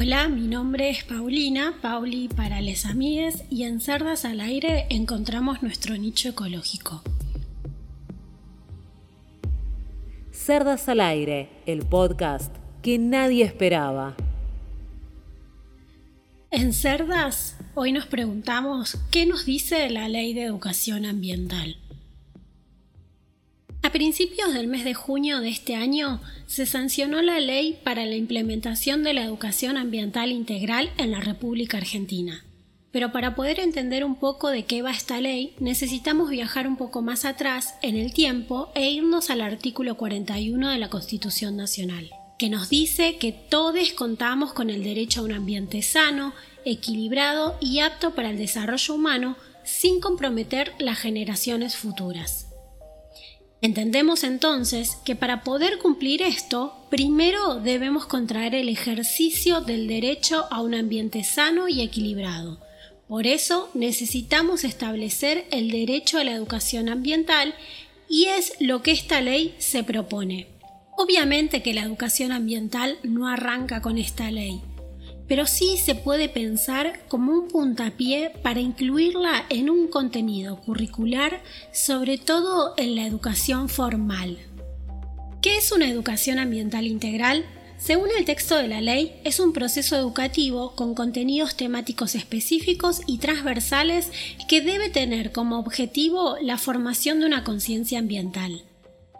Hola, mi nombre es Paulina, Pauli para les amigues y en Cerdas al Aire encontramos nuestro nicho ecológico. Cerdas al Aire, el podcast que nadie esperaba. En Cerdas, hoy nos preguntamos qué nos dice la Ley de Educación Ambiental. A principios del mes de junio de este año se sancionó la ley para la implementación de la educación ambiental integral en la República Argentina. Pero para poder entender un poco de qué va esta ley, necesitamos viajar un poco más atrás en el tiempo e irnos al artículo 41 de la Constitución Nacional, que nos dice que todos contamos con el derecho a un ambiente sano, equilibrado y apto para el desarrollo humano sin comprometer las generaciones futuras. Entendemos entonces que para poder cumplir esto, primero debemos contraer el ejercicio del derecho a un ambiente sano y equilibrado. Por eso necesitamos establecer el derecho a la educación ambiental y es lo que esta ley se propone. Obviamente que la educación ambiental no arranca con esta ley, pero sí se puede pensar como un puntapié para incluirla en un contenido curricular, sobre todo en la educación formal. ¿Qué es una educación ambiental integral? Según el texto de la ley, es un proceso educativo con contenidos temáticos específicos y transversales que debe tener como objetivo la formación de una conciencia ambiental.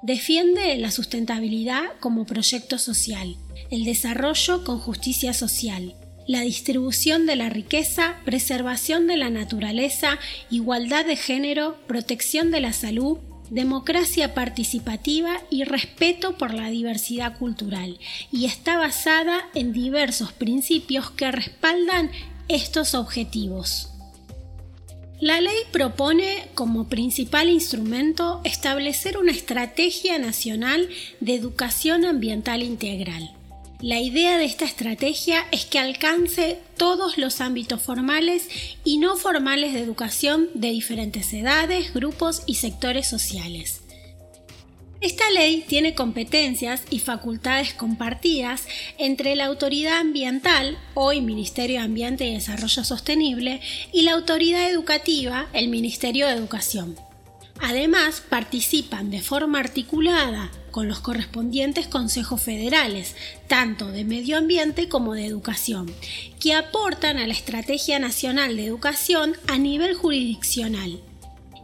Defiende la sustentabilidad como proyecto social, el desarrollo con justicia social, la distribución de la riqueza, preservación de la naturaleza, igualdad de género, protección de la salud, democracia participativa y respeto por la diversidad cultural, y está basada en diversos principios que respaldan estos objetivos. La ley propone como principal instrumento establecer una estrategia nacional de educación ambiental integral. La idea de esta estrategia es que alcance todos los ámbitos formales y no formales de educación de diferentes edades, grupos y sectores sociales. Esta ley tiene competencias y facultades compartidas entre la Autoridad Ambiental, hoy Ministerio de Ambiente y Desarrollo Sostenible, y la Autoridad Educativa, el Ministerio de Educación. Además, participan de forma articulada con los correspondientes consejos federales, tanto de medio ambiente como de educación, que aportan a la Estrategia Nacional de Educación a nivel jurisdiccional.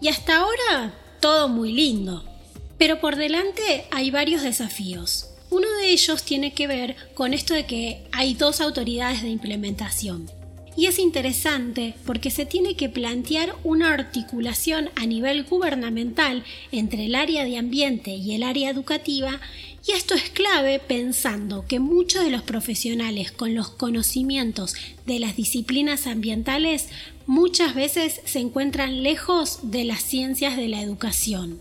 Y hasta ahora, todo muy lindo. Pero por delante hay varios desafíos. Uno de ellos tiene que ver con esto de que hay dos autoridades de implementación. Y es interesante porque se tiene que plantear una articulación a nivel gubernamental entre el área de ambiente y el área educativa y esto es clave pensando que muchos de los profesionales con los conocimientos de las disciplinas ambientales muchas veces se encuentran lejos de las ciencias de la educación.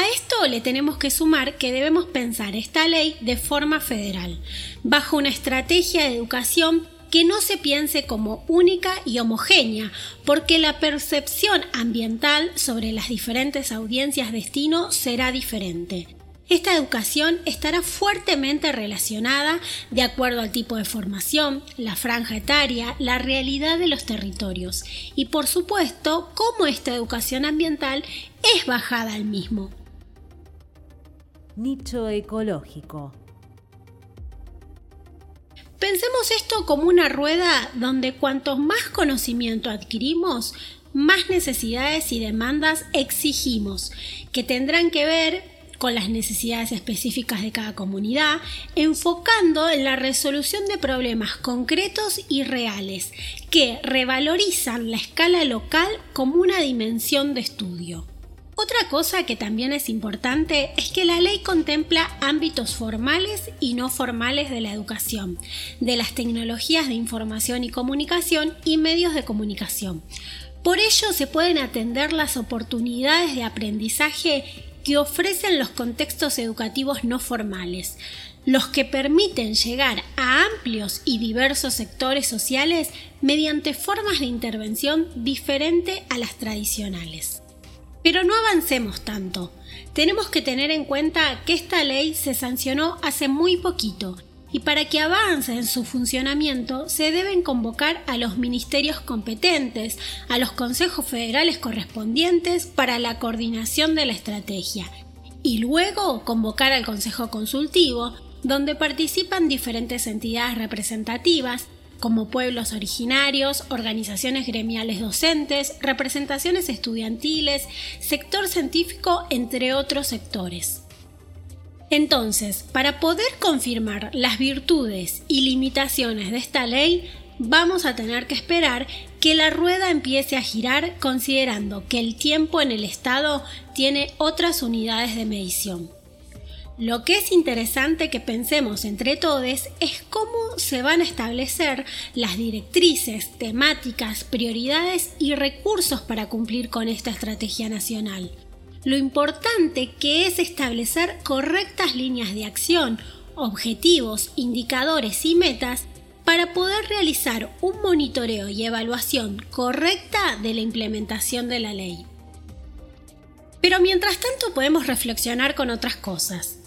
A esto le tenemos que sumar que debemos pensar esta ley de forma federal, bajo una estrategia de educación que no se piense como única y homogénea, porque la percepción ambiental sobre las diferentes audiencias destino será diferente. Esta educación estará fuertemente relacionada de acuerdo al tipo de formación, la franja etaria, la realidad de los territorios y por supuesto cómo esta educación ambiental es bajada al mismo. Nicho ecológico. Pensemos esto como una rueda donde cuanto más conocimiento adquirimos, más necesidades y demandas exigimos, que tendrán que ver con las necesidades específicas de cada comunidad, enfocando en la resolución de problemas concretos y reales, que revalorizan la escala local como una dimensión de estudio. Otra cosa que también es importante es que la ley contempla ámbitos formales y no formales de la educación, de las tecnologías de información y comunicación y medios de comunicación. Por ello se pueden atender las oportunidades de aprendizaje que ofrecen los contextos educativos no formales, los que permiten llegar a amplios y diversos sectores sociales mediante formas de intervención diferente a las tradicionales. Pero no avancemos tanto. Tenemos que tener en cuenta que esta ley se sancionó hace muy poquito y para que avance en su funcionamiento se deben convocar a los ministerios competentes, a los consejos federales correspondientes para la coordinación de la estrategia y luego convocar al Consejo Consultivo, donde participan diferentes entidades representativas como pueblos originarios, organizaciones gremiales docentes, representaciones estudiantiles, sector científico, entre otros sectores. Entonces, para poder confirmar las virtudes y limitaciones de esta ley, vamos a tener que esperar que la rueda empiece a girar considerando que el tiempo en el Estado tiene otras unidades de medición. Lo que es interesante que pensemos entre todos es cómo se van a establecer las directrices, temáticas, prioridades y recursos para cumplir con esta estrategia nacional lo importante que es establecer correctas líneas de acción, objetivos, indicadores y metas para poder realizar un monitoreo y evaluación correcta de la implementación de la ley. Pero mientras tanto podemos reflexionar con otras cosas.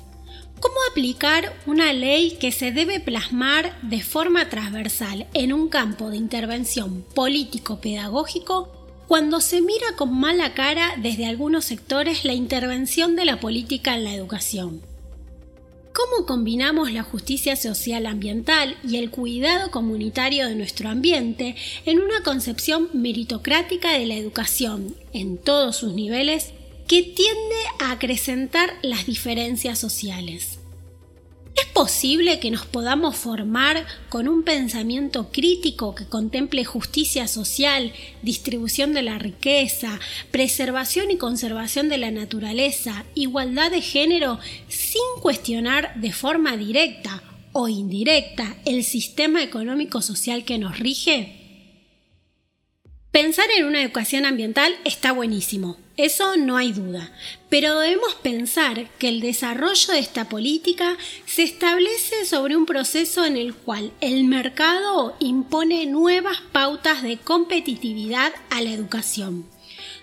¿Cómo aplicar una ley que se debe plasmar de forma transversal en un campo de intervención político-pedagógico cuando se mira con mala cara desde algunos sectores la intervención de la política en la educación. ¿Cómo combinamos la justicia social ambiental y el cuidado comunitario de nuestro ambiente en una concepción meritocrática de la educación en todos sus niveles que tiende a acrecentar las diferencias sociales? ¿Es posible que nos podamos formar con un pensamiento crítico que contemple justicia social, distribución de la riqueza, preservación y conservación de la naturaleza, igualdad de género, sin cuestionar de forma directa o indirecta el sistema económico social que nos rige? Pensar en una educación ambiental está buenísimo, eso no hay duda, pero debemos pensar que el desarrollo de esta política se establece sobre un proceso en el cual el mercado impone nuevas pautas de competitividad a la educación,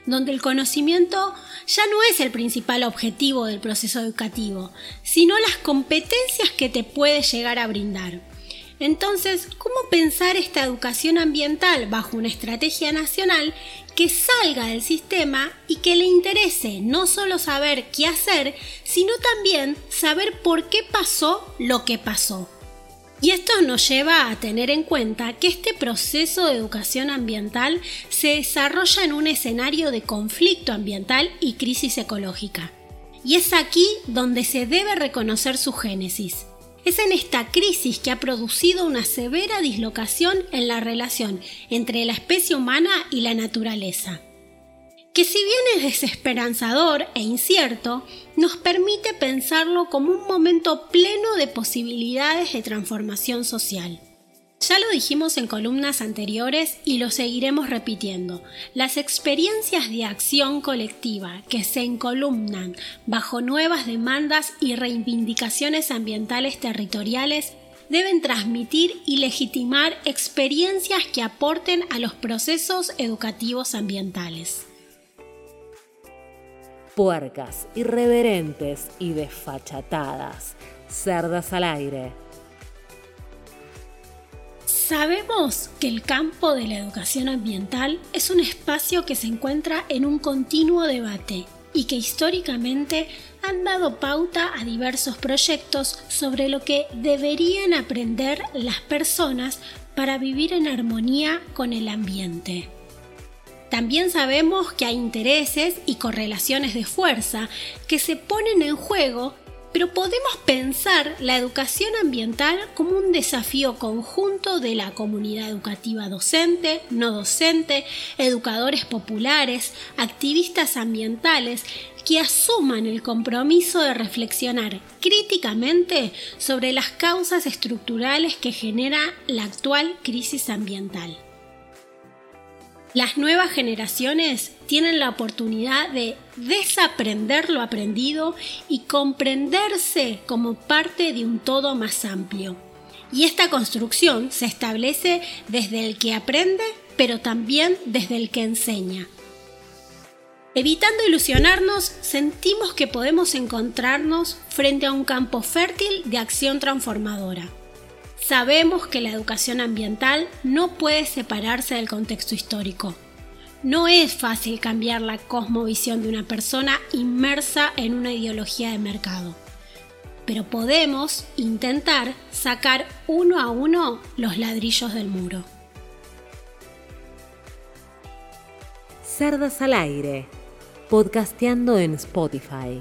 donde el conocimiento ya no es el principal objetivo del proceso educativo, sino las competencias que te puede llegar a brindar. Entonces, ¿cómo pensar esta educación ambiental bajo una estrategia nacional que salga del sistema y que le interese no solo saber qué hacer, sino también saber por qué pasó lo que pasó? Y esto nos lleva a tener en cuenta que este proceso de educación ambiental se desarrolla en un escenario de conflicto ambiental y crisis ecológica. Y es aquí donde se debe reconocer su génesis. Es en esta crisis que ha producido una severa dislocación en la relación entre la especie humana y la naturaleza, que si bien es desesperanzador e incierto, nos permite pensarlo como un momento pleno de posibilidades de transformación social. Ya lo dijimos en columnas anteriores y lo seguiremos repitiendo. Las experiencias de acción colectiva que se encolumnan bajo nuevas demandas y reivindicaciones ambientales territoriales deben transmitir y legitimar experiencias que aporten a los procesos educativos ambientales. Puercas, irreverentes y desfachatadas. Cerdas al aire Sabemos que el campo de la educación ambiental es un espacio que se encuentra en un continuo debate y que históricamente han dado pauta a diversos proyectos sobre lo que deberían aprender las personas para vivir en armonía con el ambiente. También sabemos que hay intereses y correlaciones de fuerza que se ponen en juego pero podemos pensar la educación ambiental como un desafío conjunto de la comunidad educativa docente, no docente, educadores populares, activistas ambientales, que asuman el compromiso de reflexionar críticamente sobre las causas estructurales que genera la actual crisis ambiental. Las nuevas generaciones tienen la oportunidad de desaprender lo aprendido y comprenderse como parte de un todo más amplio. Y esta construcción se establece desde el que aprende, pero también desde el que enseña. Evitando ilusionarnos, sentimos que podemos encontrarnos frente a un campo fértil de acción transformadora. Sabemos que la educación ambiental no puede separarse del contexto histórico. No es fácil cambiar la cosmovisión de una persona inmersa en una ideología de mercado, pero podemos intentar sacar uno a uno los ladrillos del muro. Cerdas al aire, podcasteando en Spotify.